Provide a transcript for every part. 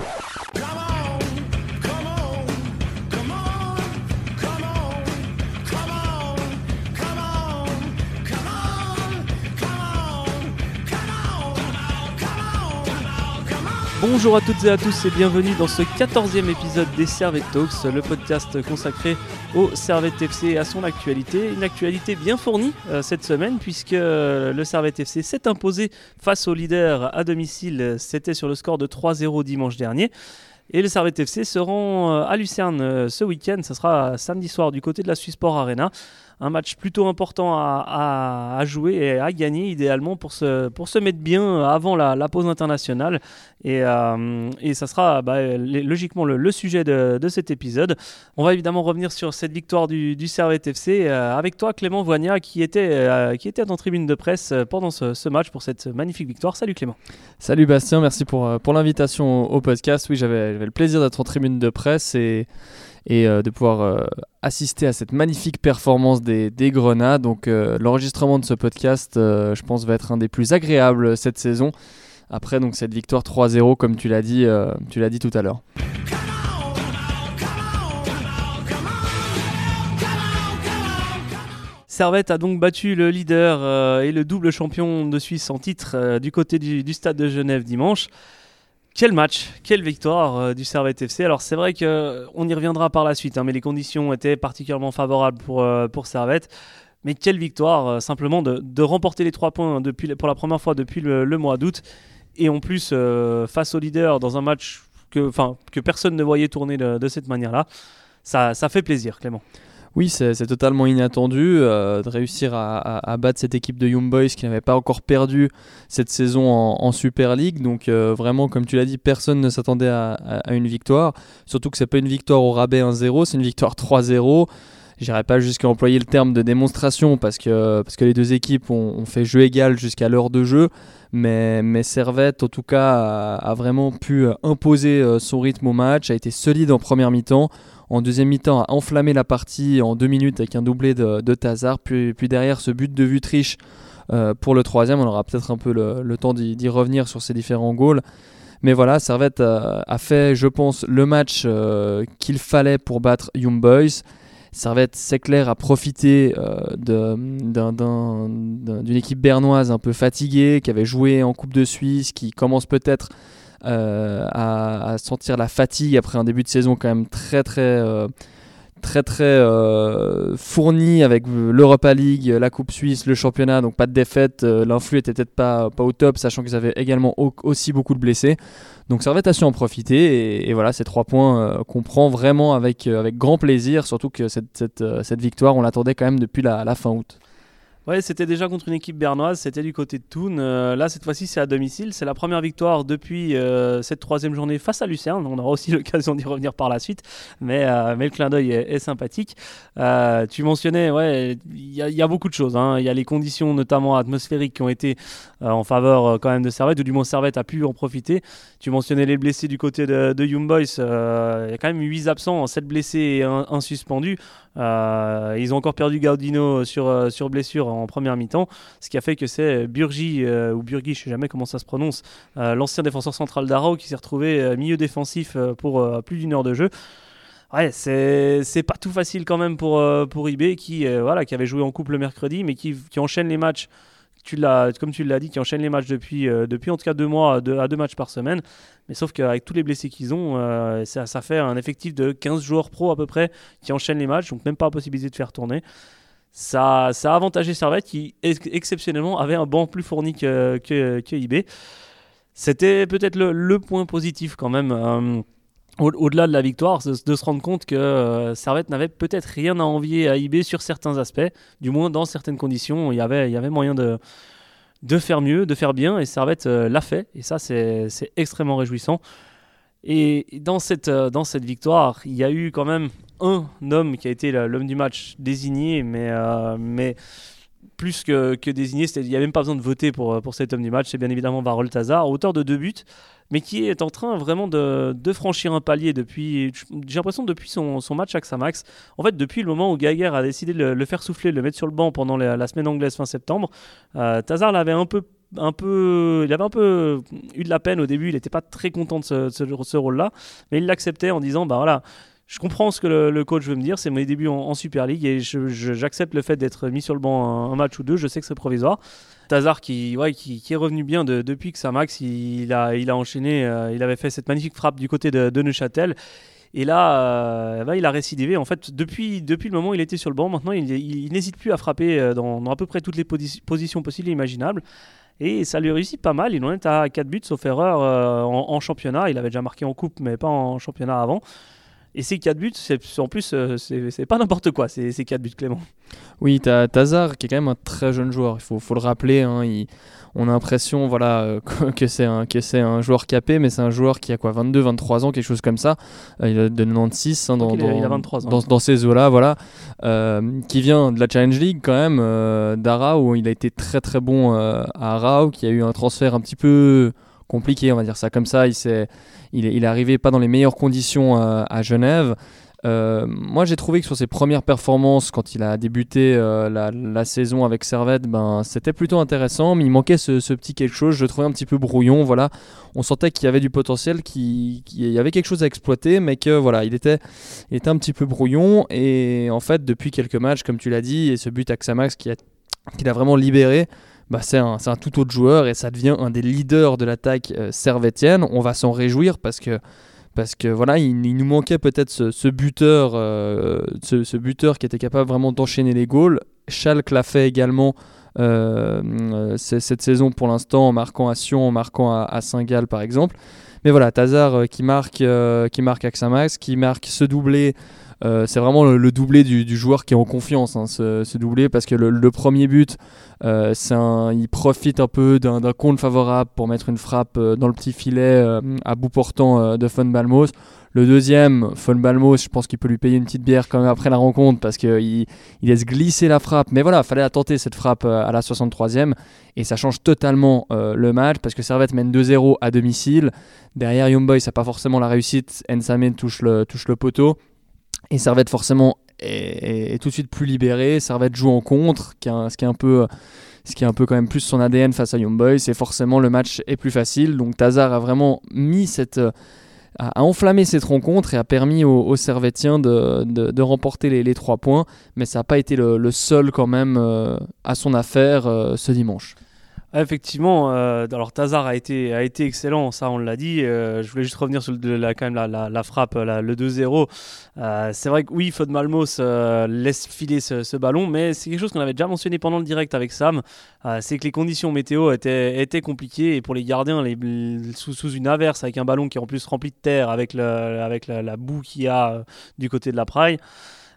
you Bonjour à toutes et à tous et bienvenue dans ce 14e épisode des Servette Talks, le podcast consacré au Servette FC et à son actualité. Une actualité bien fournie euh, cette semaine puisque euh, le Servette FC s'est imposé face au leader à domicile. C'était sur le score de 3-0 dimanche dernier. Et le Servette FC se rend euh, à Lucerne ce week-end. Ce sera samedi soir du côté de la Sport Arena un match plutôt important à, jouer et à gagner idéalement pour se, pour se mettre bien avant la, pause internationale. Et, euh, et ça sera bah, logiquement le, sujet de, cet épisode. On va évidemment revenir sur cette victoire du, du Servette FC euh, avec toi Clément Voignat qui était, euh, qui était en tribune de presse pendant ce, match pour cette magnifique victoire. Salut Clément. Salut Bastien, merci pour, pour l'invitation au podcast. Oui, j'avais le plaisir d'être en tribune de presse et et euh, de pouvoir euh, assister à cette magnifique performance des, des Grenades. Donc euh, l'enregistrement de ce podcast, je pense, va être un des plus agréables cette saison. Après donc cette victoire 3-0, comme tu l'as dit, tu l'as dit tout à l'heure. Servette a donc battu le leader et le double champion de Suisse en titre du côté du, stade de Genève dimanche. Quel match, quelle victoire euh, du Servette FC. Alors c'est vrai qu'on y reviendra par la suite, hein, mais les conditions étaient particulièrement favorables pour, euh, pour Servette. Mais quelle victoire, euh, simplement de, de, remporter les trois points depuis, pour la première fois depuis le, mois d'août. Et en plus, face au leader, dans un match que, que personne ne voyait tourner de, de cette manière-là, ça, ça fait plaisir, Clément. Oui, c'est totalement inattendu euh, de réussir à, battre cette équipe de Young Boys qui n'avait pas encore perdu cette saison en, Super League. Donc euh, vraiment, comme tu l'as dit, personne ne s'attendait à, une victoire. Surtout que c'est pas une victoire au rabais 1-0, c'est une victoire 3-0. J'irai pas jusqu'à employer le terme de démonstration parce que, parce que les deux équipes ont, fait jeu égal jusqu'à l'heure de jeu. Mais, mais Servette, en tout cas, a vraiment pu imposer euh, son rythme au match, a été solide en première mi-temps en deuxième mi-temps a enflammé la partie en deux minutes avec un doublé de, de Tazar. Puis, puis, derrière ce but de Vutriche euh, pour le troisième, on aura peut-être un peu le, temps d'y revenir sur ces différents goals. Mais voilà, Servette a, fait, je pense, le match euh, qu'il fallait pour battre Young Boys. Servette, c'est clair, a profité euh, d'une équipe bernoise un peu fatiguée, qui avait joué en Coupe de Suisse, qui commence peut-être euh, à, sentir la fatigue après un début de saison quand même très très euh, très très euh, fourni avec l'Europa League, la Coupe Suisse, le championnat, donc pas de défaite. L'influx était peut-être pas, pas au top, sachant qu'ils avaient également aussi beaucoup de blessés. Donc Servette a su en profiter et, voilà, ces trois points qu'on prend vraiment avec, grand plaisir, surtout que cette, cette, victoire, on l'attendait quand même depuis la fin août. Ouais, c'était déjà contre une équipe bernoise, c'était du côté de Thun. Euh, là, cette fois-ci, c'est à domicile. C'est la première victoire depuis euh, cette troisième journée face à Lucerne. On aura aussi l'occasion d'y revenir par la suite, mais, euh, mais le clin d'œil est, sympathique. tu mentionnais, ouais, il y, a beaucoup de choses. Hein. Il y a les conditions, notamment atmosphériques, qui ont été en faveur quand même de Servette, ou du moins Servette a pu en profiter. Tu mentionnais les blessés du côté de, de Young Boys. Il y a quand même 8 absents, 7 blessés et un, suspendu. ils ont encore perdu Gaudino sur, sur blessure en première mi-temps, ce qui a fait que c'est Burgi, euh, ou Burgi, je ne sais jamais comment ça se prononce, euh, l'ancien défenseur central d'Arrow qui s'est retrouvé euh, milieu défensif pour plus d'une heure de jeu. Ouais, c'est pas tout facile quand même pour, pour eBay qui, voilà, qui avait joué en couple le mercredi, mais qui, qui enchaîne les matchs tu comme tu l'as dit, qui enchaîne les matchs depuis, depuis en tout cas deux mois à deux, matchs par semaine. Mais sauf qu'avec tous les blessés qu'ils ont, ça, ça, fait un effectif de 15 joueurs pro à peu près qui enchaînent les matchs, donc même pas la possibilité de faire tourner ça, ça a avantagé Servette qui exceptionnellement avait un banc plus fourni que, que, eBay. C'était peut-être le, point positif quand même. Euh, au-delà de la victoire, de, se rendre compte que euh, Servette n'avait peut-être rien à envier à eBay sur certains aspects, du moins dans certaines conditions, il y avait, y avait moyen de, de faire mieux, de faire bien, et Servette euh, l'a fait, et ça c'est extrêmement réjouissant. Et dans cette, dans cette victoire, il y a eu quand même un homme qui a été l'homme du match désigné, mais, euh, mais plus que, que désigné, il n'y a même pas besoin de voter pour, pour cet homme du match. C'est bien évidemment Varol Tazar, auteur de deux buts, mais qui est en train vraiment de, de franchir un palier depuis, j'ai l'impression, depuis son, son, match avec Samax. En fait, depuis le moment où Gaguerre a décidé de le, faire souffler, de le mettre sur le banc pendant la, semaine anglaise fin septembre, euh, Tazar l'avait un peu un peu, il avait un peu eu de la peine au début. Il n'était pas très content de ce, ce, rôle-là, mais il l'acceptait en disant, bah voilà. Je comprends ce que le, coach veut me dire, c'est mes débuts en, Super League et j'accepte le fait d'être mis sur le banc un, match ou deux, je sais que c'est provisoire. Tazar qui, est revenu bien depuis que Samax il a, il a enchaîné, euh, il avait fait cette magnifique frappe du côté de, Neuchâtel et là, euh, il a récidivé. En fait, depuis, le moment où il était sur le banc, maintenant, il, n'hésite plus à frapper euh, dans, à peu près toutes les positions possibles et imaginables. Et ça lui réussit pas mal. Il en est à 4 buts, sauf erreur, en, championnat. Il avait déjà marqué en coupe, mais pas en championnat avant. Et ces 4 buts, en plus, c'est pas n'importe quoi, ces, 4 buts, Clément. Oui, tu as Tazar, qui est quand même un très jeune joueur. Il faut, faut le rappeler. Hein, il on a l'impression voilà, euh, que c'est un, un joueur capé, mais c'est un joueur qui a quoi 22, 23 ans, quelque chose comme ça. Euh, il a de 96 hein, dans, dans, dans, ces eaux-là, voilà. Euh, qui vient de la Challenge League quand même, d'Ara, où il a été très très bon à Arao, qui a eu un transfert un petit peu compliqué, on va dire ça comme ça. Il, est, il, est, arrivé pas dans les meilleures conditions à Genève. Euh, moi, j'ai trouvé que sur ses premières performances, quand il a débuté euh, la, saison avec Servette, ben, c'était plutôt intéressant, mais il manquait ce, petit quelque chose. Je le trouvais un petit peu brouillon. Voilà, on sentait qu'il y avait du potentiel, qu'il y avait quelque chose à exploiter, mais que voilà, il était, il était un petit peu brouillon. Et en fait, depuis quelques matchs, comme tu l'as dit, et ce but à Xamax qui a, qui l'a vraiment libéré. Bah, c'est un, un, tout autre joueur et ça devient un des leaders de l'attaque euh, servettienne. On va s'en réjouir parce que parce que voilà, il, nous manquait peut-être ce, buteur, euh, ce, buteur qui était capable vraiment d'enchaîner les goals. Schalke l'a fait également euh, euh, cette saison pour l'instant en marquant à Sion, en marquant à, Saint-Gall par exemple. Mais voilà, Tazar qui marque, qui marque à Xamax, qui marque ce doublé. C'est vraiment le, doublé du, joueur qui est en confiance, hein, ce, doublé, parce que le premier but, euh, il profite un peu d'un compte favorable pour mettre une frappe euh, dans le petit filet euh, à bout portant de Fon Balmos. Le deuxième, Fon Balmos, je pense qu'il peut lui payer une petite bière quand même après la rencontre parce qu'il il laisse glisser la frappe. Mais voilà, fallait la tenter cette frappe à la 63e et ça change totalement le match parce que Servette mène 2-0 à domicile. Derrière Young Boys, ça n'a pas forcément la réussite. Ensame touche touche le poteau. Et Servette forcément est, tout de suite plus libéré. Servette joue en contre, ce qui est un peu ce qui est un peu quand même plus son ADN face à Young Boys, et forcément le match est plus facile. Donc Tazar a vraiment mis cette, a enflammé cette rencontre et a permis aux, Servettiens de, remporter les, trois points, mais ça n'a pas été le, seul quand même euh, à son affaire euh, ce dimanche. Effectivement, euh, alors Tazar a été, a été excellent, ça on l'a dit. Euh, je voulais juste revenir sur le, la, quand même la, frappe, le 2-0. Euh, c'est vrai que oui, Fod Malmos laisse filer ce, ballon, mais c'est quelque chose qu'on avait déjà mentionné pendant le direct avec Sam. c'est que les conditions météo étaient, étaient compliquées et pour les gardiens, les, sous, sous, une averse avec un ballon qui est en plus rempli de terre avec, avec la, boue qu'il y a du côté de la praille.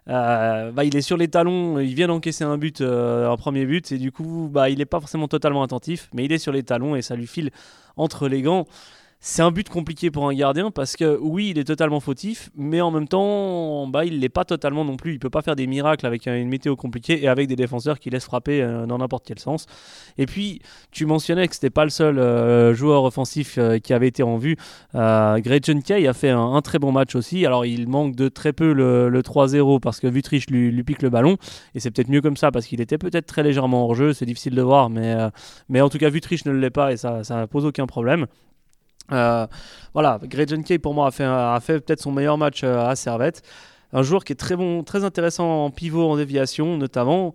Euh, bah, il est sur les talons, il vient d'encaisser un but, euh, un premier but, et du coup, bah, il n'est pas forcément totalement attentif, mais il est sur les talons et ça lui file entre les gants c'est un but compliqué pour un gardien parce que oui, il est totalement fautif, mais en même temps, bah, il l'est pas totalement non plus. Il peut pas faire des miracles avec une météo compliquée et avec des défenseurs qui laissent frapper euh, dans n'importe quel sens. Et puis, tu mentionnais que c'était pas le seul euh, joueur offensif euh, qui avait été en vue. Gretchen Kay a fait un, très bon match aussi. Alors, il manque de très peu le, 3-0 parce que Vutrich lui, pique le ballon et c'est peut-être mieux comme ça parce qu'il était peut-être très légèrement hors jeu. C'est difficile de voir, mais, mais en tout cas, Vutrich ne l'est pas et ça, ça pose aucun problème. Euh, voilà, Greg Kay pour moi a fait, a fait peut-être son meilleur match euh, à Servette. Un joueur qui est très bon, très intéressant en pivot, en déviation notamment,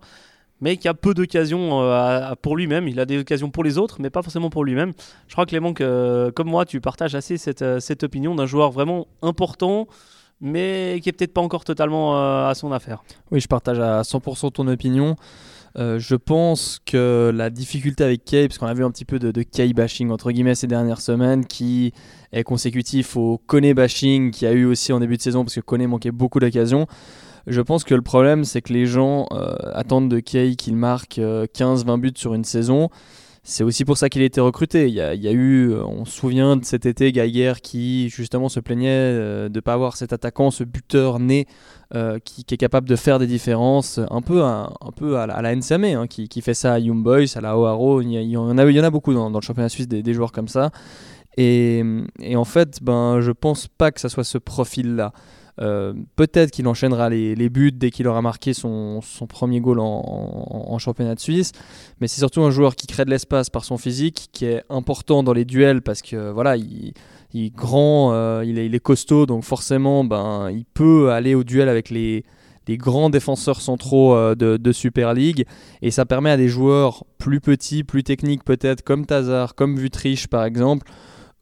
mais qui a peu d'occasions euh, pour lui-même. Il a des occasions pour les autres, mais pas forcément pour lui-même. Je crois Clément que, comme moi, tu partages assez cette, cette opinion d'un joueur vraiment important, mais qui est peut-être pas encore totalement à son affaire. Oui, je partage à 100% ton opinion. Euh, je pense que la difficulté avec Kay, parce qu'on a vu un petit peu de, de bashing entre guillemets ces dernières semaines, qui est consécutif au Kone bashing qui a eu aussi en début de saison, parce que Kone manquait beaucoup d'occasions. Je pense que le problème, c'est que les gens euh, attendent de Kay qu'il marque 15-20 euh, buts sur une saison. C'est aussi pour ça qu'il a été recruté. Il y a, eu, on se souvient de cet été, Geiger qui justement se plaignait de ne pas avoir cet attaquant, ce buteur né euh, qui, est capable de faire des différences, un peu, un, peu à la, à hein, qui, fait ça à Young Boys, à la Oaro. Il y, en, a, il y en a beaucoup dans, le championnat suisse des, joueurs comme ça. Et, en fait, ben, je pense pas que ça soit ce profil-là. Peut-être qu'il enchaînera les, buts dès qu'il aura marqué son, premier goal en, championnat de Suisse. Mais c'est surtout un joueur qui crée de l'espace par son physique, qui est important dans les duels parce que voilà, il, est grand, il, est, il, est, costaud, donc forcément, ben, il peut aller au duel avec les, grands défenseurs centraux euh, de, Super League. Et ça permet à des joueurs plus petits, plus techniques peut-être, comme Tazar, comme Vutrich par exemple,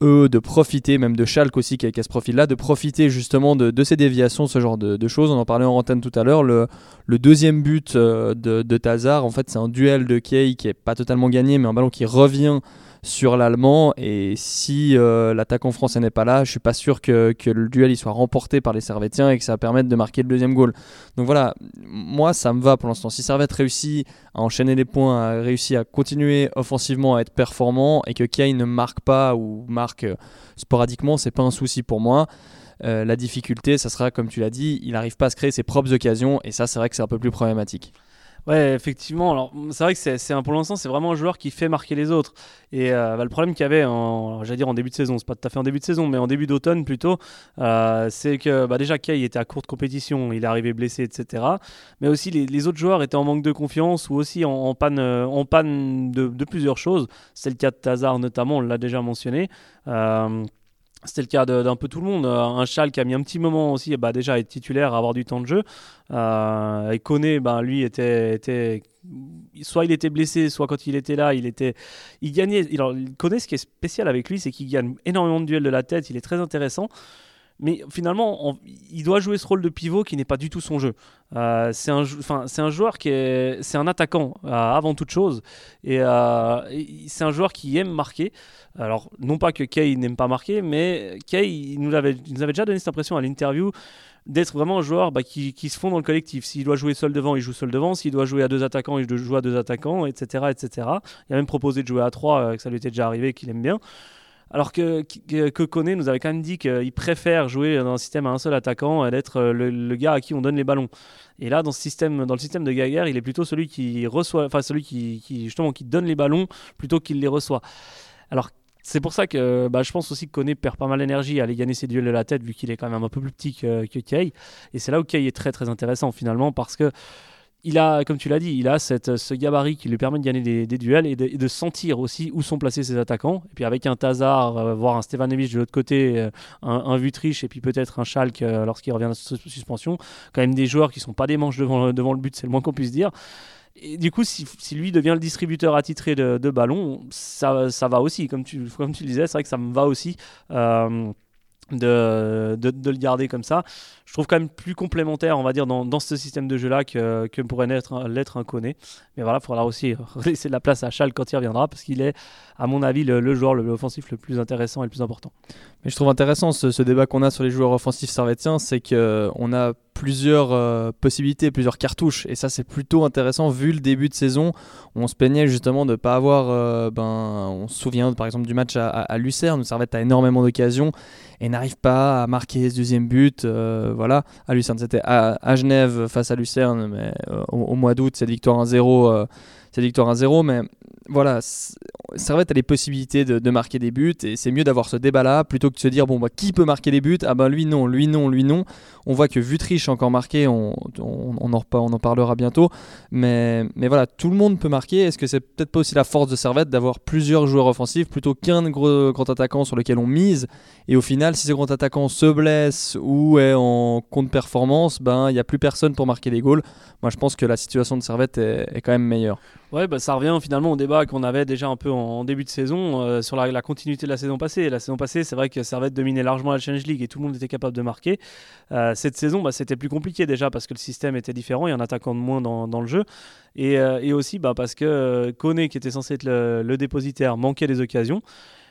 eux de profiter, même de Schalke aussi qui a, ce profil-là, de profiter justement de, ces déviations, ce genre de, choses. On en parlait en antenne tout à l'heure. Le, deuxième but euh, de, de Tazar, en fait, c'est un duel de Kay qui est pas totalement gagné, mais un ballon qui revient sur l'allemand. Et si euh, l'attaquant français n'est pas là, je suis pas sûr que, le duel il soit remporté par les Servétiens et que ça va permettre de marquer le deuxième goal. Donc voilà, moi ça me va pour l'instant. Si Servette réussit à enchaîner les points, a réussi à continuer offensivement à être performant et que Kane ne marque pas ou marque euh, sporadiquement, c'est pas un souci pour moi. Euh, la difficulté, ça sera, comme tu l'as dit, il n'arrive pas à se créer ses propres occasions, et ça, c'est vrai que c'est un peu plus problématique. Ouais, effectivement. Alors, c'est vrai que c'est, pour l'instant, c'est vraiment un joueur qui fait marquer les autres. Et euh, bah, le problème qu'il y avait, en, j'allais dire en début de saison, c'est pas tout à fait en début de saison, mais en début d'automne plutôt, euh, c'est que bah, déjà Kay était à courte compétition, il est arrivé blessé, etc. Mais aussi les, autres joueurs étaient en manque de confiance ou aussi en, panne, panne de, plusieurs choses. C'est le cas de Tazar notamment, on l'a déjà mentionné. Euh, c'était le cas d'un peu tout le monde. Euh, un Chal qui a mis un petit moment aussi bah, déjà à être titulaire, à avoir du temps de jeu. Euh, et Koné, bah, lui, était, était, soit il était blessé, soit quand il était là, il, était, il gagnait. Alors, Koné, ce qui est spécial avec lui, c'est qu'il gagne énormément de duels de la tête. Il est très intéressant mais finalement, il doit jouer ce rôle de pivot qui n'est pas du tout son jeu. Euh, c'est un, joueur qui est, c'est un attaquant euh, avant toute chose, et, c'est un joueur qui aime marquer. Alors, non pas que Kay n'aime pas marquer, mais Kay nous, avait, déjà donné cette impression à l'interview d'être vraiment un joueur bah, qui, qui, se fond dans le collectif. S'il doit jouer seul devant, il joue seul devant. S'il doit jouer à deux attaquants, il joue à deux attaquants, etc., etc. Il a même proposé de jouer à trois, que ça lui était déjà arrivé, qu'il aime bien. Alors que, que, nous avait quand même dit qu'il préfère jouer dans un système à un seul attaquant et d'être le, gars à qui on donne les ballons. Et là, dans, système, dans le système de Gaguerre, il est plutôt celui qui reçoit, enfin celui qui, justement qui donne les ballons plutôt qu'il les reçoit. Alors c'est pour ça que bah, je pense aussi que Koné perd pas mal d'énergie à aller gagner ses duels de la tête vu qu'il est quand même un peu plus petit que, que. Et c'est là où Kay est très très intéressant finalement parce que il a, comme tu l'as dit, il a cette, ce gabarit qui lui permet de gagner des, duels et de, sentir aussi où sont placés ses attaquants. Et puis avec un Tazar, euh, voire un Stevanovic de l'autre côté, euh, un, un Vutriche et puis peut-être un Schalke euh, lorsqu'il revient de suspension, quand même des joueurs qui sont pas des manches devant, devant le but, c'est le moins qu'on puisse dire. Du coup, si, lui devient le distributeur attitré de, de ballons, ça, ça va aussi. Comme tu, comme tu le disais, c'est vrai que ça me va aussi de, de, le garder comme ça. Je trouve quand même plus complémentaire, on va dire, dans, ce système de jeu-là que, que pourrait l'être un Koné. Mais voilà, il faudra aussi laisser de la place à Chal quand il reviendra, parce qu'il est, à mon avis, le, joueur le, offensif le plus intéressant et le plus important. Mais je trouve intéressant ce, ce débat qu'on a sur les joueurs offensifs servétiens, c'est qu'on a plusieurs euh, possibilités, plusieurs cartouches. Et ça, c'est plutôt intéressant vu le début de saison. on se plaignait justement de ne pas avoir. Euh, ben, on se souvient par exemple du match à, à, Lucerne où Servette a énormément d'occasions et n'arrive pas à marquer ce deuxième but. Euh, voilà, à Lucerne, c'était à, Genève face à Lucerne, mais au, au, mois d'août, cette victoire 1-0 cette victoire 1-0, mais voilà, Servette a les possibilités de, marquer des buts et c'est mieux d'avoir ce débat-là plutôt que de se dire bon bah qui peut marquer des buts? Ah ben lui non, lui non, lui non. On voit que Vutriche a encore marqué, on, on, on, en, on en parlera bientôt, mais, mais voilà, tout le monde peut marquer. Est-ce que c'est peut-être pas aussi la force de Servette d'avoir plusieurs joueurs offensifs plutôt qu'un grand attaquant sur lequel on mise? Et au final, si ce grand attaquant se blesse ou est en compte performance, ben il n'y a plus personne pour marquer des goals. Moi je pense que la situation de Servette est quand même meilleure. Ouais, bah, ça revient finalement au débat qu'on avait déjà un peu en, début de saison euh, sur la, continuité de la saison passée. La saison passée, c'est vrai que Servette dominait largement la Challenge League et tout le monde était capable de marquer. Euh, cette saison, bah, c'était plus compliqué déjà parce que le système était différent, il y un attaquant de moins dans, le jeu. Et, euh, aussi bah, parce que Kone, qui était censé être le, le dépositaire, manquait des occasions.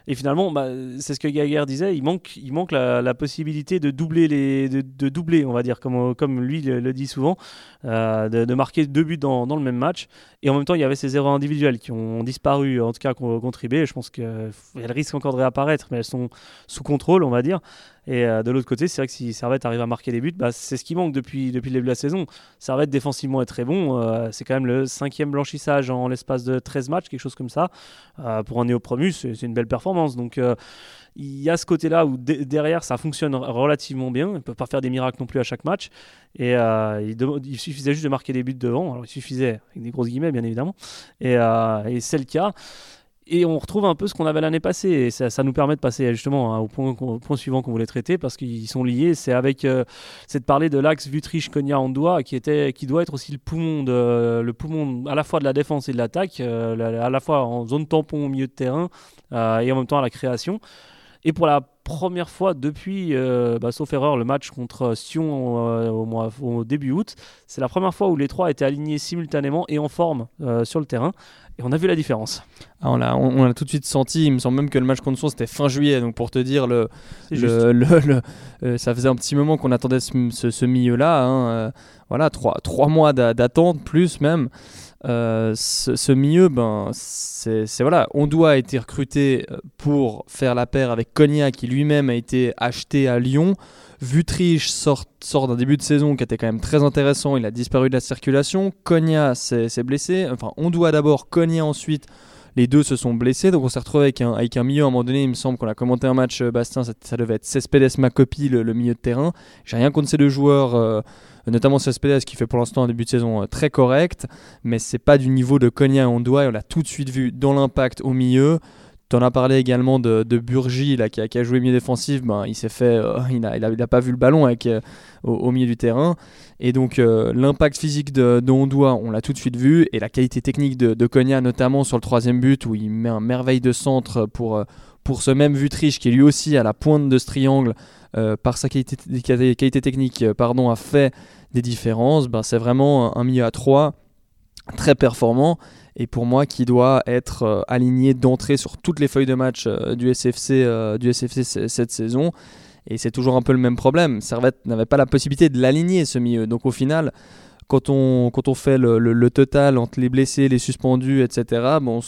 Et finalement, bah, c'est ce que Gaguerre disait, il manque, il manque la, possibilité de doubler, les, de, doubler, on va dire, comme, lui le, dit souvent, euh, de, marquer deux buts dans, dans, le même match. Et en même temps, il y avait ces erreurs individuelles qui ont disparu, en tout cas contre IB. Je pense qu'elles risquent encore de réapparaître, mais elles sont sous contrôle, on va dire. Et euh, de l'autre côté, c'est vrai que si Servette arrive à marquer des buts, bah, c'est ce qui manque depuis, depuis le début de la saison. Servette défensivement est très bon. Euh, c'est quand même le cinquième blanchissage en l'espace de 13 matchs, quelque chose comme ça. pour un néo-promu, c'est une belle performance. Donc il y a ce côté-là où derrière ça fonctionne relativement bien. Ils ne peuvent pas faire des miracles non plus à chaque match. Et il, suffisait juste de marquer des buts devant. Alors il suffisait, avec des grosses guillemets bien évidemment. Et c'est le cas et on retrouve un peu ce qu'on avait l'année passée. Et ça, nous permet de passer justement hein, au, point, suivant qu'on voulait traiter parce qu'ils sont liés. C'est avec euh, c'est de parler de l'axe Vutriche Konya Andoua qui était qui doit être aussi le poumon de le poumon à la fois de la défense et de l'attaque, euh, à la fois en zone tampon au milieu de terrain euh, et en même temps à la création. Et pour la première fois depuis, bah, sauf erreur, le match contre Sion au début août, c'est la première fois où les trois étaient alignés simultanément et en forme sur le terrain. Et on a vu la différence. Ah, on l'a on, tout de suite senti. Il me semble même que le match contre Sion c'était fin juillet. Donc pour te dire, le, le, euh, ça faisait un petit moment qu'on attendait ce, milieu-là. Hein, euh, voilà, trois, trois mois d'attente, plus même. Euh, ce, milieu, ben, c'est voilà, on doit être recruté pour faire la paire avec Cognac qui lui-même a été acheté à Lyon. Vutriche sort, sort d'un début de saison qui était quand même très intéressant, il a disparu de la circulation. Cogna s'est blessé, enfin on doit d'abord, Cogna ensuite. Les deux se sont blessés, donc on s'est retrouvé avec un, milieu à un moment donné. Il me semble qu'on a commenté un match, euh, Bastien, ça, devait être Cespedes Macopi, le, le milieu de terrain. J'ai rien contre ces deux joueurs, euh, notamment Cespedes qui fait pour l'instant un début de saison euh, très correct, mais c'est pas du niveau de Cogna et on doit, et on l'a tout de suite vu dans l'impact au milieu. Tu en as parlé également de, de Burgi qui, a, joué milieu défensif. Ben, il s'est fait, euh, il n'a pas vu le ballon euh, au, milieu du terrain. Et donc euh, l'impact physique de, de on l'a tout de suite vu. Et la qualité technique de, de notamment sur le troisième but, où il met un merveille de centre pour, ce même Vutriche qui lui aussi à la pointe de ce triangle, par sa qualité, qualité technique, pardon, a fait des différences. Ben, C'est vraiment un milieu à 3 très performant et pour moi qui doit être euh, aligné d'entrée sur toutes les feuilles de match euh, du SFC, euh, du SFC cette saison. Et c'est toujours un peu le même problème. Servette n'avait pas la possibilité de l'aligner ce milieu. Donc au final, quand on, quand on fait le, total entre les blessés, les suspendus, etc., on,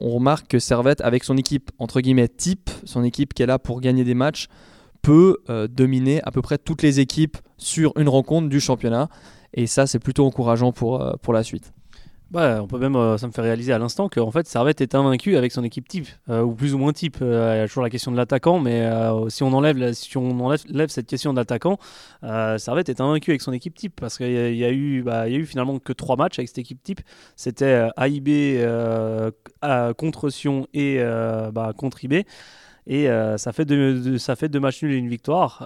remarque que Servette, avec son équipe entre guillemets type, son équipe qui est là pour gagner des matchs, peut dominer à peu près toutes les équipes sur une rencontre du championnat. Et ça, c'est plutôt encourageant pour la suite. On peut même, euh, ça me fait réaliser à l'instant qu'en fait Servette est invaincu avec son équipe type, euh, ou plus ou moins type. Euh, il y a toujours la question de l'attaquant, mais si on enlève, cette question d'attaquant, Servette est invaincu avec son équipe type parce qu'il y, a eu, bah, y a eu finalement que trois matchs avec cette équipe type. C'était AIB contre Sion et bah, contre IB, et ça fait deux, ça fait deux matchs nuls et une victoire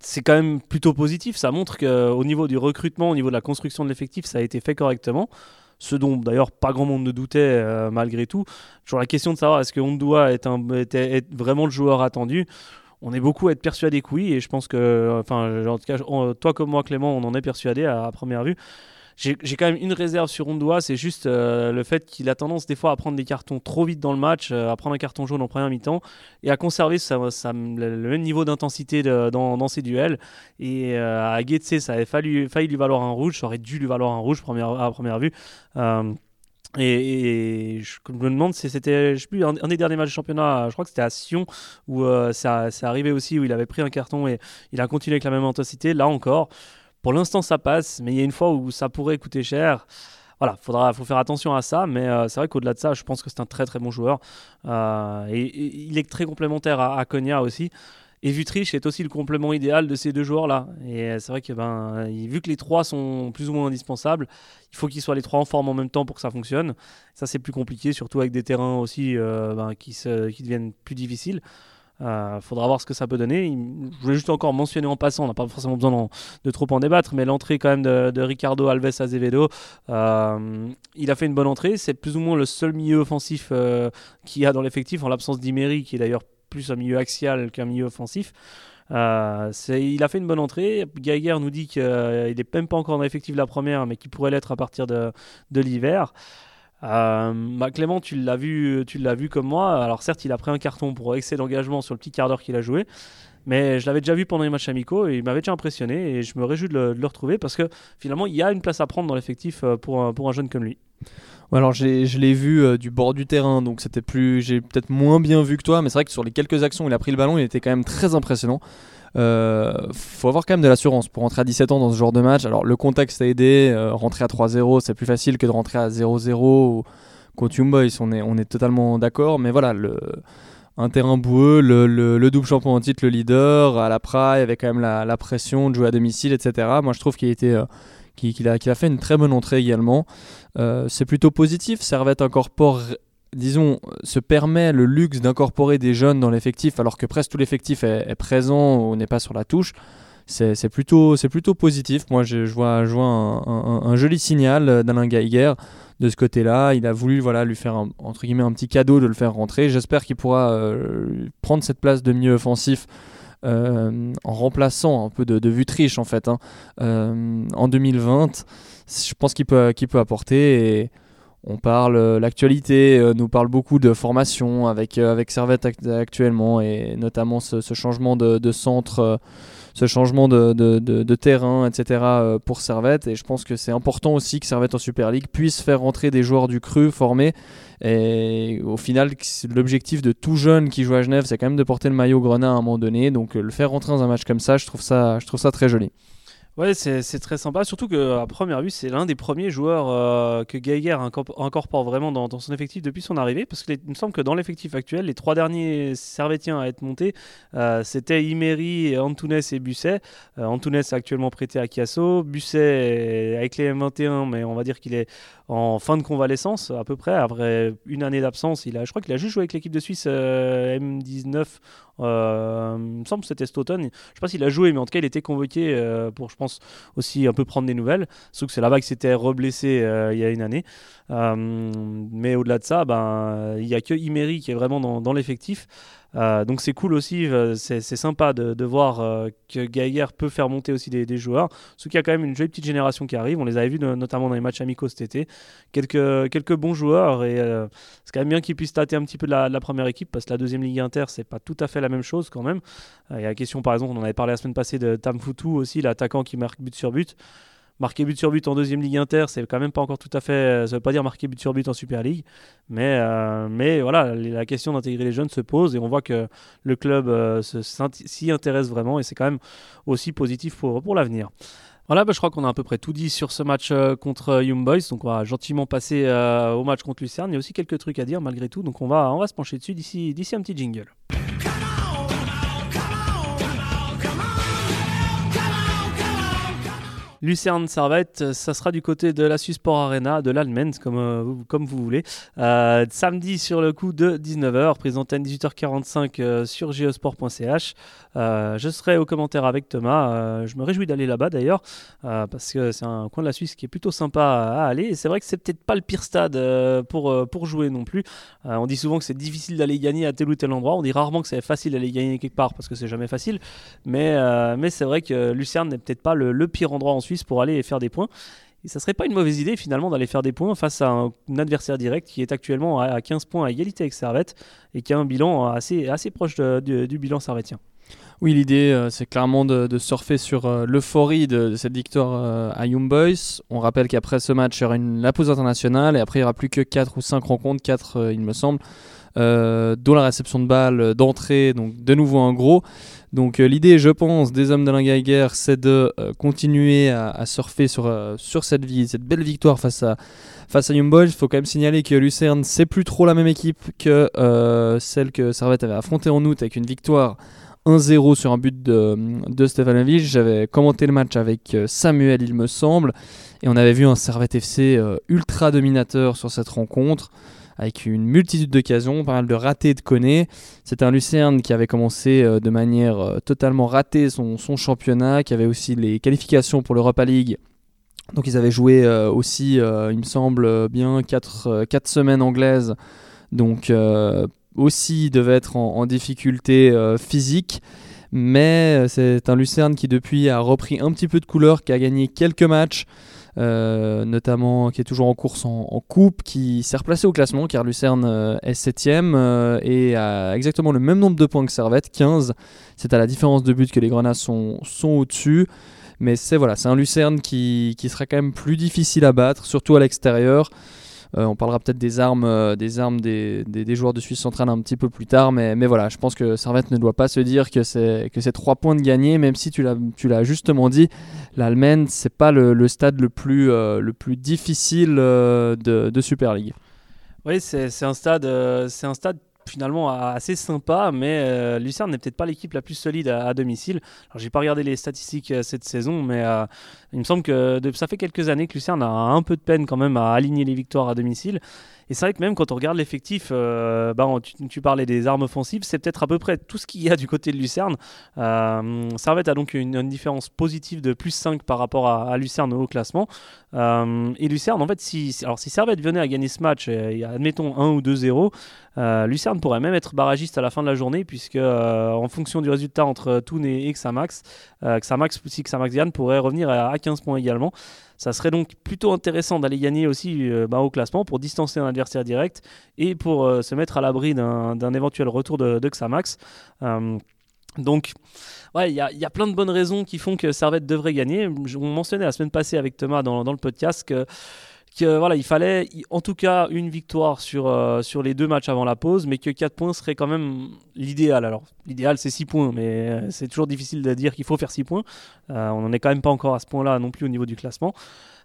c'est quand même plutôt positif. Ça montre qu'au niveau du recrutement, au niveau de la construction de l'effectif, ça a été fait correctement. Ce dont d'ailleurs pas grand monde ne doutait euh, malgré tout. Toujours la question de savoir est-ce que est, vraiment le joueur attendu? On est beaucoup à être persuadé que oui, et je pense que, enfin, en tout cas, toi comme moi, Clément, on en est persuadé à première vue. J'ai quand même une réserve sur Ondoa, c'est juste euh, le fait qu'il a tendance des fois à prendre des cartons trop vite dans le match, euh, à prendre un carton jaune en première mi-temps et à conserver le même niveau d'intensité dans, ses duels. Et euh, à Getse, ça avait fallu, failli lui valoir un rouge, ça aurait dû lui valoir un rouge à première vue. Et, je me demande si c'était, je sais un, des derniers matchs de championnat, je crois que c'était à Sion, où ça, c'est arrivé aussi, où il avait pris un carton et il a continué avec la même intensité. Là encore, pour l'instant, ça passe, mais il y a une fois où ça pourrait coûter cher. Voilà, il faut faire attention à ça, mais euh, c'est vrai qu'au-delà de ça, je pense que c'est un très très bon joueur. Euh, et, il est très complémentaire à, à aussi. Et Vutriche est aussi le complément idéal de ces deux joueurs-là. Et c'est vrai que ben, vu que les trois sont plus ou moins indispensables, il faut qu'ils soient les trois en forme en même temps pour que ça fonctionne. Ça, c'est plus compliqué, surtout avec des terrains aussi euh, ben, qui deviennent plus difficiles. Euh, faudra voir ce que ça peut donner. Je voulais juste encore mentionner en passant, on n'a pas forcément besoin de trop en débattre, mais l'entrée quand même de, Ricardo Alves Azevedo, euh, il a fait une bonne entrée. C'est plus ou moins le seul milieu offensif euh, qu'il y a dans l'effectif, en l'absence d'Imery, qui est d'ailleurs plus un milieu axial qu'un milieu offensif. il a fait une bonne entrée. Geiger nous dit qu'il n'est même pas encore dans l'effectif la première, mais qu'il pourrait l'être à partir de, de l'hiver. Euh, bah, Clément, tu l'as vu, tu l'as vu comme moi. Alors certes, il a pris un carton pour excès d'engagement sur le petit quart d'heure qu'il a joué, mais je l'avais déjà vu pendant les matchs amicaux et il m'avait déjà impressionné et je me réjouis de le, retrouver parce que finalement, il y a une place à prendre dans l'effectif euh, pour un, jeune comme lui. alors je l'ai vu euh, du bord du terrain, donc c'était plus, j'ai peut-être moins bien vu que toi, mais c'est vrai que sur les quelques actions où il a pris le ballon, il était quand même très impressionnant. Euh, faut avoir quand même de l'assurance pour rentrer à 17 ans dans ce genre de match. Alors le contexte a aidé, rentrer à 3-0 c'est plus facile que de rentrer à 0-0 contre Young Boys, on est, on est totalement d'accord. Mais voilà, un terrain boueux, le, le, double champion en titre, le leader, à la Praille, avec quand même la, pression de jouer à domicile, etc. Moi, je trouve qu'il a, été, qu'il, a, a, fait une très bonne entrée également. c'est plutôt positif. Servette incorpore disons, se permet le luxe d'incorporer des jeunes dans l'effectif alors que presque tout l'effectif est, présent ou n'est pas sur la touche, c'est plutôt, plutôt positif. Moi, je, vois, je un, joli signal d'Alain Geiger de ce côté-là. Il a voulu voilà, lui faire un, entre guillemets, un petit cadeau de le faire rentrer. J'espère qu'il pourra euh, prendre cette place de milieu offensif. Euh, en remplaçant un peu de, de Vutriche en fait hein. euh, en 2020 je pense qu'il peut, qu'il peut apporter on parle, euh, l'actualité euh, nous parle beaucoup de formation avec, euh, Servette actuellement et notamment ce, changement de, centre, ce changement de, terrain, etc. pour Servette. Et je pense que c'est important aussi que Servette en Super League puisse faire rentrer des joueurs du cru formés. Et au final, l'objectif de tout jeune qui joue à Genève, c'est quand même de porter le maillot Grenat à un moment donné. Donc le faire rentrer dans un match comme ça, ça, je trouve ça très joli. Ouais, c'est très sympa. Surtout qu'à première vue, c'est l'un des premiers joueurs euh, que Geiger incorpore vraiment dans, son effectif depuis son arrivée. Parce qu'il me semble que dans l'effectif actuel, les trois derniers Servetiens à être montés, euh, c'était Imery, Antunes et Busset. Euh, Antunes est actuellement prêté à Chiasso. Busset avec les M21, mais on va dire qu'il est en fin de convalescence à peu près. Après une année d'absence, il a, je crois qu'il a juste joué avec l'équipe de Suisse M19 euh, il me semble que c'était cet automne. Je ne sais pas s'il a joué, mais en tout cas, il était convoqué euh, pour, je pense, aussi un peu prendre des nouvelles. Sauf que c'est là-bas qu'il s'était reblessé euh, il y a une année. mais au-delà de ça, ben, il n'y a que Imery qui est vraiment dans l'effectif. Euh, donc c'est cool aussi, euh, c'est sympa de, voir euh, que Geiger peut faire monter aussi des, joueurs. Ce qui a quand même une jolie petite génération qui arrive. On les avait vus notamment dans les matchs amicaux cet été. Quelques, quelques bons joueurs et c'est quand même bien qu'ils puissent tâter un petit peu de la, première équipe parce que la deuxième ligue inter c'est pas tout à fait la même chose quand même. Il y a la question par exemple, on en avait parlé la semaine passée de Tam Futu aussi, l'attaquant qui marque but sur but marquer but sur but en deuxième ligue inter, c'est quand même pas encore tout à fait. Ça veut pas dire marquer but sur but en Super League, mais euh, mais voilà, la question d'intégrer les jeunes se pose et on voit que le club euh, s'y intéresse vraiment et c'est quand même aussi positif pour pour l'avenir. Voilà, bah, je crois qu'on a à peu près tout dit sur ce match euh, contre Young Boys. Donc on va gentiment passer au match contre Lucerne. Il y a aussi quelques trucs à dire malgré tout. Donc on va, on va se pencher dessus d'ici un petit jingle. Lucerne Servette, ça sera du côté de la Sport Arena, de l'Allemagne, comme, euh, comme vous voulez. Euh, samedi sur le coup de 19h, présenté à 18h45 euh, sur geosport.ch. je serai au commentaire avec Thomas. je me réjouis d'aller là-bas d'ailleurs, parce que c'est un coin de la Suisse qui est plutôt sympa à, aller. Et c'est vrai que c'est peut-être pas le pire stade pour, pour jouer non plus. on dit souvent que c'est difficile d'aller gagner à tel ou tel endroit. On dit rarement que c'est facile d'aller gagner quelque part parce que c'est jamais facile. Mais, mais c'est vrai que Lucerne n'est peut-être pas le, le pire endroit en Suisse pour aller faire des points. Et ça serait pas une mauvaise idée finalement d'aller faire des points face à un, adversaire direct qui est actuellement à, 15 points à égalité avec Servette et qui a un bilan assez, assez proche du bilan servetien. Oui, l'idée, euh, c'est clairement de, surfer sur euh, l'euphorie de, cette victoire euh, à Young Boys. On rappelle qu'après ce match, il y aura une, la pause internationale et après, il n'y aura plus que 4 ou 5 rencontres, 4 il me semble, dont la réception de balles d'entrée, donc de nouveau un gros. Donc l'idée, je pense, des hommes d'Alain Geiger, c'est de continuer à, surfer sur, cette, vie, cette belle victoire face à, face Young Boys. Il faut quand même signaler que Lucerne, c'est plus trop la même équipe que celle que Servette avait affrontée en août avec une victoire 1-0 sur un but de, de Stefanovic. J'avais commenté le match avec euh, Samuel, il me semble, et on avait vu un Servette FC euh, ultra dominateur sur cette rencontre, avec une multitude d'occasions, pas mal de ratés de Koné. C'était un Lucerne qui avait commencé euh, de manière totalement ratée son, championnat, qui avait aussi les qualifications pour l'Europa League. Donc ils avaient joué aussi, il me semble, bien 4, 4 semaines anglaises. Donc aussi devait être en, difficulté euh, physique. Mais euh, c'est un Lucerne qui depuis a repris un petit peu de couleur, qui a gagné quelques matchs, euh, notamment qui est toujours en course en, coupe, qui s'est replacé au classement car Lucerne est 7ème et a exactement le même nombre de points que Servette, 15. C'est à la différence de but que les Grenats sont, sont au-dessus. Mais c'est voilà, c'est un Lucerne qui, qui sera quand même plus difficile à battre, surtout à l'extérieur. Euh, on parlera peut-être des armes, euh, des, armes des, joueurs de Suisse centrale un petit peu plus tard, mais, mais voilà, je pense que Servette ne doit pas se dire que c'est que trois points de gagner, même si tu l'as justement dit, l'Allemagne c'est pas le, stade le plus euh, le plus difficile de, de Super League. Oui, c'est un c'est un stade finalement assez sympa, mais euh, Lucerne n'est peut-être pas l'équipe la plus solide à, domicile. Alors j'ai pas regardé les statistiques euh, cette saison, mais euh, il me semble que ça fait quelques années que Lucerne a un peu de peine quand même à aligner les victoires à domicile. Et c'est vrai que même quand on regarde l'effectif, euh, bah, tu, parlais des armes offensives, c'est peut-être à peu près tout ce qu'il y a du côté de Lucerne. Euh, Servette a donc une, différence positive de plus 5 par rapport à, Lucerne au classement. Euh, et Lucerne, en fait, si, alors si Servette venait à gagner ce match, et, admettons 1 ou 2-0, euh, Lucerne pourrait même être barragiste à la fin de la journée, puisque en fonction du résultat entre Toon et, Xamax, Xamax, si Xamax gagne, pourrait revenir à 15 points également. Ça serait donc plutôt intéressant d'aller gagner aussi euh, bah, au classement pour distancer un adversaire direct et pour euh, se mettre à l'abri d'un éventuel retour de, Xamax. Euh, donc, ouais, il y, a plein de bonnes raisons qui font que Servette devrait gagner. On mentionnait la semaine passée avec Thomas dans le podcast que voilà, il fallait en tout cas une victoire sur, euh, sur les deux matchs avant la pause, mais que 4 points serait quand même l'idéal. Alors, l'idéal c'est 6 points, mais euh, c'est toujours difficile de dire qu'il faut faire 6 points. Euh, on n'en est quand même pas encore à ce point-là non plus au niveau du classement.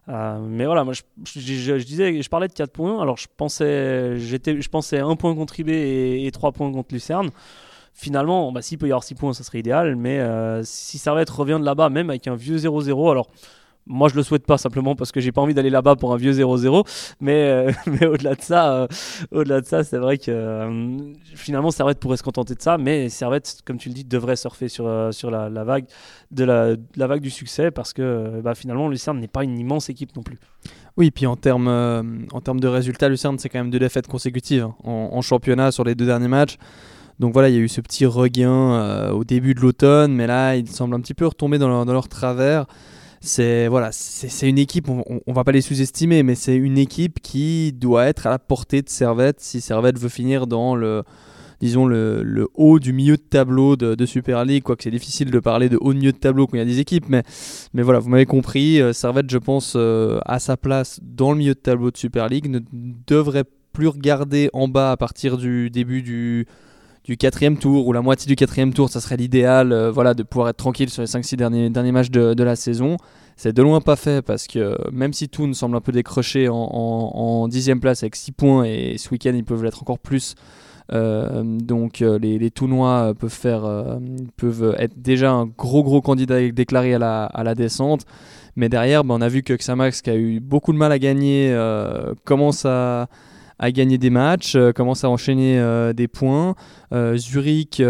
mais voilà, moi je, disais, je parlais de 4 points. Alors, je pensais, j'étais, je pensais 1 point contre IB et, et 3 points contre Lucerne finalement, bah, s'il peut y avoir 6 points, ça serait idéal. Mais si Servette revient de là-bas, même avec un vieux 0-0, alors moi, je le souhaite pas simplement parce que j'ai pas envie d'aller là-bas pour un vieux 0-0. Mais, euh, mais au-delà de ça, euh, au-delà de ça, c'est vrai que euh, finalement, Servette pourrait se contenter de ça. Mais Servette, comme tu le dis, devrait surfer sur, sur la, vague de la, vague du succès parce que bah, finalement, Lucerne n'est pas une immense équipe non plus. Oui, puis en termes en termes de résultats, Lucerne, c'est quand même deux défaites consécutives hein, en, championnat sur les deux derniers matchs. Donc voilà, il y a eu ce petit regain au début de l'automne, mais là, ils semblent un petit peu retomber dans leur, dans leur travers c'est voilà, c'est une équipe, on, on, va pas les sous-estimer, mais c'est une équipe qui doit être à la portée de Servette si Servette veut finir dans le disons le, haut du milieu de tableau de, Super League, quoique c'est difficile de parler de haut milieu de tableau quand il y a des équipes, mais, mais voilà, vous m'avez compris, euh, Servette, je pense, euh, à sa place dans le milieu de tableau de Super League, ne devrait plus regarder en bas à partir du début du, du quatrième tour ou la moitié du quatrième tour, ça serait l'idéal euh, voilà, de pouvoir être tranquille sur les 5-6 derniers, derniers matchs de, de la saison. C'est de loin pas fait parce que même si Toon semble un peu décroché en, dixième place avec 6 points et ce week-end ils peuvent l'être encore plus, euh, donc euh, les, les Tounois peuvent, faire, peuvent être déjà un gros gros candidat déclaré à la, à la descente. Mais derrière, ben, on a vu que Xamax, qui a eu beaucoup de mal à gagner, commence à, à gagner des matchs, euh, commence à enchaîner euh, des points. Euh, Zurich,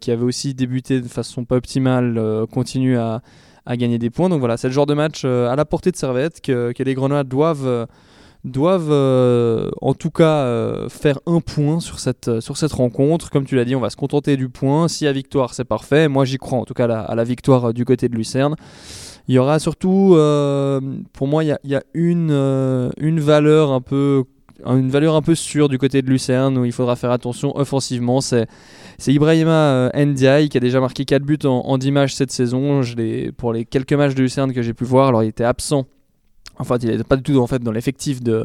qui avait aussi débuté de façon pas optimale, continue à, gagner des points. Donc voilà, c'est le genre de match à la portée de Servette que, les Grenouilles doivent doivent en tout cas faire un point sur cette, sur cette rencontre. Comme tu l'as dit, on va se contenter du point. Si a victoire, c'est parfait. Moi, j'y crois en tout cas à la, victoire du côté de Lucerne. Il y aura surtout, pour moi, il y a, y a une, une valeur un peu une valeur un peu sûre du côté de Lucerne où il faudra faire attention offensivement. C'est, c'est Ibrahima euh, Ndiaye qui a déjà marqué 4 buts en, en 10 matchs cette saison. Pour les quelques matchs de Lucerne que j'ai pu voir, alors il était absent. Enfin, il n'était pas du tout en fait, dans l'effectif de,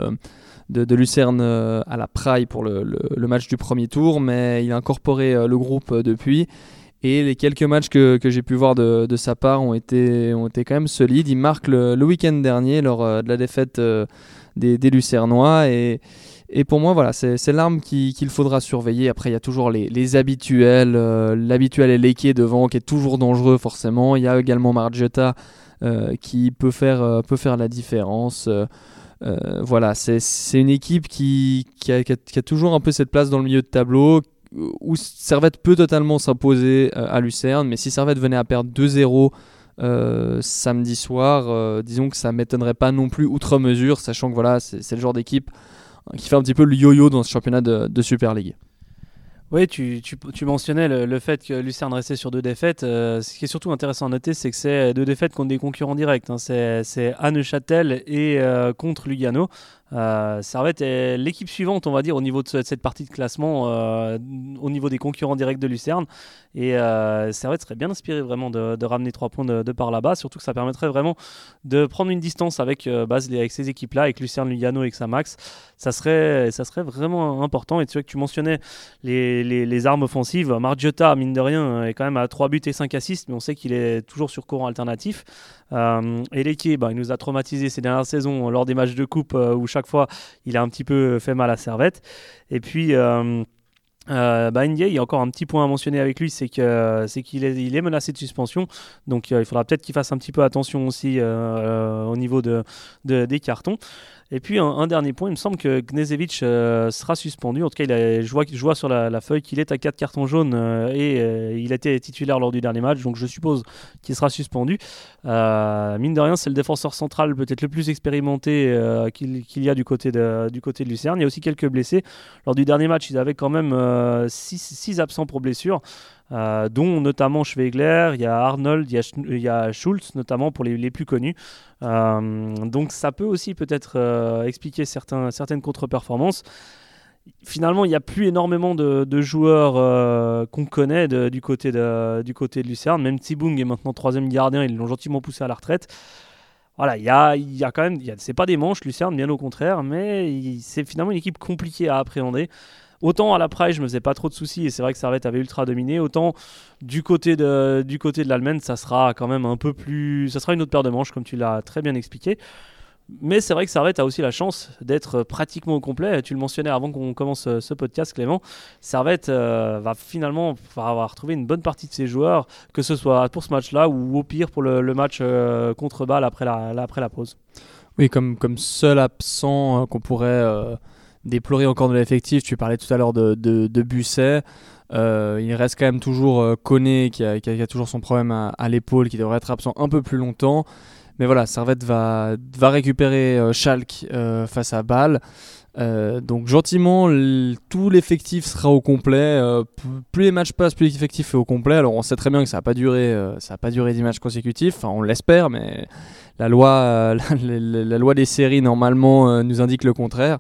de, Lucerne euh, à la Praille pour le, match du premier tour, mais il a incorporé euh, le groupe depuis. Et les quelques matchs que, que j'ai pu voir de, de, sa part ont été, ont été quand même solides. Il marque le week-end dernier lors de la défaite des, Lucernois. Et, et pour moi, voilà, c'est l'arme qu'il faudra surveiller. Après, il y a toujours les, habituels. Euh, l'habituel est Leke devant, qui est toujours dangereux, forcément. Il y a également Margetta euh, qui peut faire, euh, peut faire la différence. voilà, c'est une équipe qui, qui, a, qui, a, toujours un peu cette place dans le milieu de tableau, où Servette peut totalement s'imposer à Lucerne, mais si Servette venait à perdre 2-0 euh, samedi soir, euh, disons que ça m'étonnerait pas non plus outre mesure, sachant que voilà, c'est le genre d'équipe euh, qui fait un petit peu le yo-yo dans ce championnat de, Super League. Oui, tu, tu, mentionnais le, fait que Lucerne restait sur deux défaites. ce qui est surtout intéressant à noter, c'est que c'est deux défaites contre des concurrents directs. Hein. C'est Anne Châtel et contre Lugano. Euh, Servette est l'équipe suivante, on va dire, au niveau de cette partie de classement, euh, au niveau des concurrents directs de Lucerne. Et euh, Servette serait bien inspiré vraiment de, ramener trois points de, par là-bas, surtout que ça permettrait vraiment de prendre une distance avec, avec ces équipes-là, avec Lucerne, Lugano et Xamax. Ça serait, ça serait vraiment important. Et tu vois que tu mentionnais les, armes offensives. Margiota, mine de rien, est quand même à 3 buts et 5 assists, mais on sait qu'il est toujours sur courant alternatif. Et Leke, bah, il nous a traumatisé ces dernières saisons lors des matchs de coupe où chaque fois, il a un petit peu fait mal à Servette. Et puis. Euh, bah, il y a encore un petit point à mentionner avec lui, c'est qu'il est, il est menacé de suspension, donc il faudra peut-être qu'il fasse un petit peu attention aussi au niveau de, des cartons. Et puis un, dernier point, il me semble que Gnezevic euh, sera suspendu. En tout cas, il je, vois, je vois sur la, feuille qu'il est à 4 cartons jaunes euh, et euh, il été titulaire lors du dernier match. Donc je suppose qu'il sera suspendu. mine de rien, c'est le défenseur central peut-être le plus expérimenté qu'il y a du côté, de, du côté de Lucerne. Il y a aussi quelques blessés. Lors du dernier match, ils avaient quand même 6 absents pour blessure. Euh, dont notamment Schwegler, il y a Arnold, il y a, Schultz notamment pour les, plus connus. Euh, donc ça peut aussi peut-être euh, expliquer certains, certaines contre-performances. Finalement, il n'y a plus énormément de, joueurs qu'on connaît du, côté de, du côté de Lucerne. Même Tsibung est maintenant troisième gardien, ils l'ont gentiment poussé à la retraite voilà, il y a, y a, quand même, c'est pas des manches Lucerne, bien au contraire, mais c'est finalement une équipe compliquée à appréhender. Autant à la Praille, je me faisais pas trop de soucis et c'est vrai que Servette avait ultra dominé. Autant du côté de, du côté de l'Allemagne, ça sera quand même un peu plus. Ça sera une autre paire de manches, comme tu l'as très bien expliqué. Mais c'est vrai que Servette a aussi la chance d'être pratiquement au complet. Tu le mentionnais avant qu'on commence euh, ce podcast, Clément. Servette euh, va finalement avoir retrouvé une bonne partie de ses joueurs, que ce soit pour ce match-là ou au pire pour le, match euh, contre Bâle après la, après la pause. Oui, comme, comme seul absent qu'on pourrait déplorer encore de l'effectif. Tu parlais tout à l'heure de, de, Busset. Euh, il reste quand même toujours euh, qui a, toujours son problème à, l'épaule, qui devrait être absent un peu plus longtemps. Mais voilà, Servette va, récupérer euh, Schalke euh, face à Bâle. donc gentiment, tout l'effectif sera au complet. plus les matchs passent, plus l'effectif est au complet. Alors on sait très bien que ça n'a pas duré, ça a pas duré 10 matchs consécutifs. On l'espère, mais la loi, la, loi des séries normalement nous indique le contraire.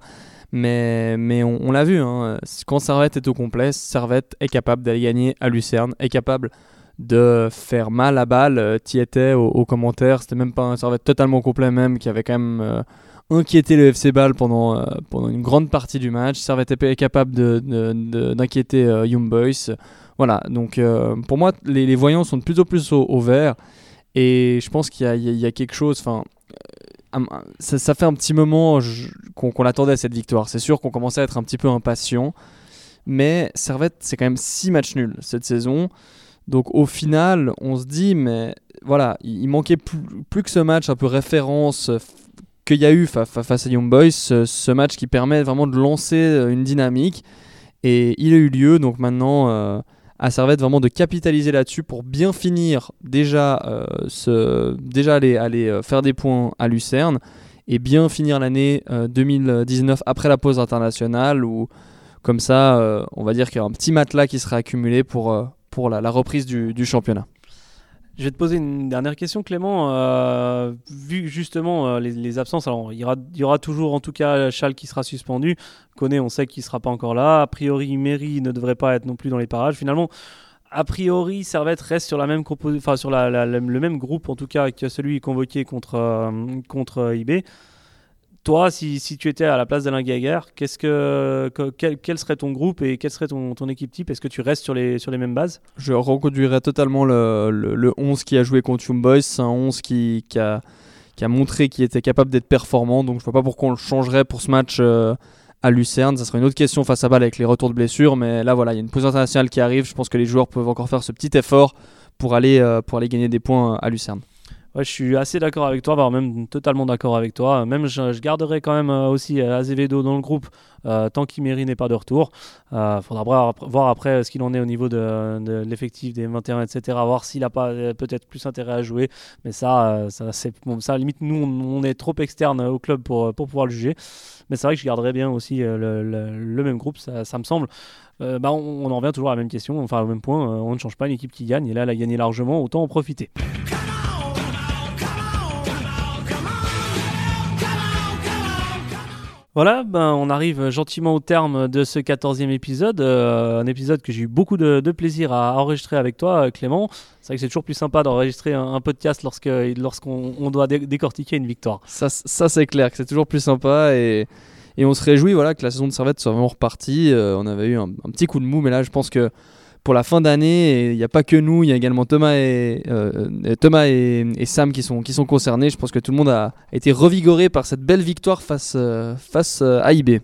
Mais, mais on, l'a vu, hein, quand Servette est au complet, Servette est capable d'aller gagner à Lucerne, est capable de faire mal à balle. Euh, tu étais aux, commentaires, c'était même pas un Servette totalement complet, même qui avait quand même euh, inquiété le FC Ball pendant, euh, pendant une grande partie du match. Servette est capable d'inquiéter de, Young Boys. Voilà, donc pour moi, les, voyants sont de plus en plus au, vert. Et je pense qu'il y, y, a quelque chose. Enfin, ça, fait un petit moment qu'on attendait cette victoire. C'est sûr qu'on commençait à être un petit peu impatient. Mais Servette, c'est quand même 6 matchs nuls cette saison. Donc au final, on se dit, mais voilà, il, manquait plus, que ce match un peu référence qu'il y a eu face à Young Boys, ce, match qui permet vraiment de lancer euh, une dynamique. Et il a eu lieu, donc maintenant, euh, à Servette vraiment de capitaliser là-dessus pour bien finir déjà, euh, déjà aller, euh, faire des points à Lucerne et bien finir l'année 2019 euh, après la pause internationale où comme ça on va dire qu'il y a un petit matelas qui sera accumulé pour, pour la, reprise du championnat. Je vais te poser une dernière question, Clément. Euh, vu justement euh, les, absences, alors il y, aura, toujours en tout cas Chal qui sera suspendu. Koné, on sait qu'il ne sera pas encore là. A priori, Méry ne devrait pas être non plus dans les parages. Finalement, a priori, Servette reste sur, la même sur le même groupe en tout cas que celui convoqué contre, euh, contre IB toi, si, tu étais à la place d'Alain Geiger, qu'est-ce que, quel, serait ton groupe et quelle serait ton, équipe type? Est-ce que tu restes sur les, sur les mêmes bases? Je reconduirais totalement le, le, 11 qui a joué contre Young. C'est un 11 qui, a, qui a montré qu'il était capable d'être performant. Donc je ne vois pas pourquoi on le changerait pour ce match euh, à Lucerne. Ça serait une autre question face à balle avec les retours de blessures. Mais là, voilà, il y a une pause internationale qui arrive. Je pense que les joueurs peuvent encore faire ce petit effort pour aller, euh, pour aller gagner des points à Lucerne je suis assez d'accord avec toi, voire même totalement d'accord avec toi. Même je, garderai quand même euh, aussi euh, Azevedo dans le groupe euh, tant qu'Imeri n'est pas de retour. Il faudra voir, après ce qu'il en est au niveau de, l'effectif des 21, etc. Voir s'il n'a pas peut-être plus intérêt à jouer. Mais ça, ça limite nous on, est trop externe au club pour, pour pouvoir le juger. Mais c'est vrai que je garderais bien aussi le, même groupe, ça, ça me semble. bah, on, on, en revient toujours à la même question, enfin au même point. on ne change pas une équipe qui gagne et là elle a gagné largement, autant en profiter. Voilà, ben, on arrive gentiment au terme de ce 14e épisode. Euh, un épisode que j'ai eu beaucoup de, plaisir à enregistrer avec toi, euh, Clément. C'est vrai que c'est toujours plus sympa d'enregistrer un, podcast lorsque, lorsqu'on doit décortiquer une victoire. Ça, ça c'est clair que c'est toujours plus sympa et, et, on se réjouit voilà, que la saison de Servette soit vraiment repartie. Euh, on avait eu un, petit coup de mou, mais là, je pense que pour la fin d'année. Il n'y a pas que nous, il y a également Thomas et, et, Sam qui sont, concernés. Je pense que tout le monde a été revigoré par cette belle victoire face, face à IB.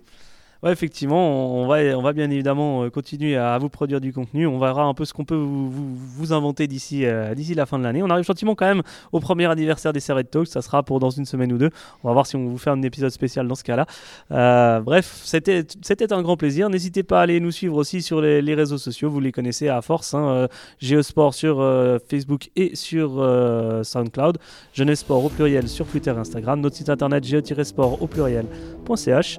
Ouais, effectivement, on va, on va bien évidemment euh, continuer à vous produire du contenu. On verra un peu ce qu'on peut vous, inventer d'ici euh, d'ici la fin de l'année. On arrive gentiment quand même au premier anniversaire des Servet Talks. Ça sera pour dans une semaine ou deux. On va voir si on vous fait un épisode spécial dans ce cas-là. Euh, bref, c'était un grand plaisir. N'hésitez pas à aller nous suivre aussi sur les, réseaux sociaux. Vous les connaissez à force. Hein, Geosport sur Facebook et sur SoundCloud. Jeunesse Sport au pluriel sur Twitter et Instagram. Notre site internet geo-sport au pluriel.ch.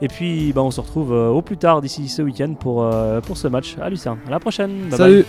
Et puis bah, on se retrouve euh, au plus tard d'ici ce week-end pour, euh, pour ce match à Lucerne. À la prochaine. Salut